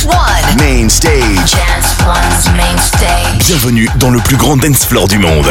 Dance One. Main stage. Dance One's main stage. Bienvenue dans le plus grand dance floor du monde.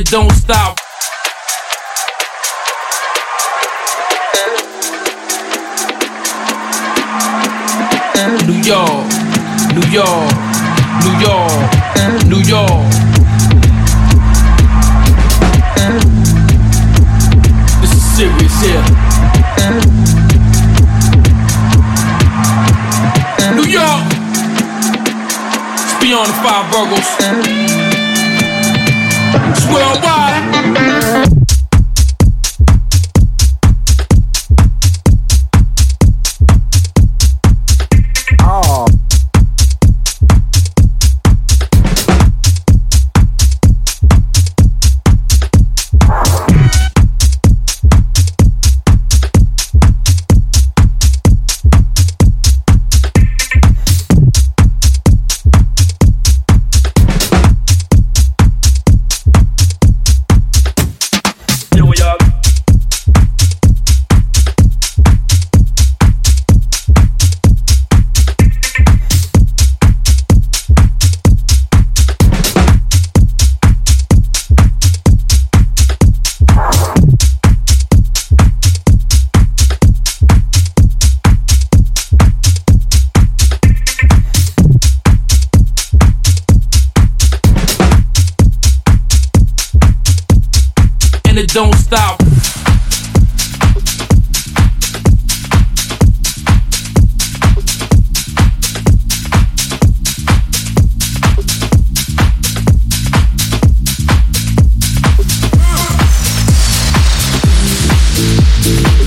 It don't stop. New York, New York, New York, New York. This is serious here. New York, it's beyond the five burgers. Worldwide.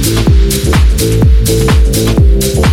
Thank you.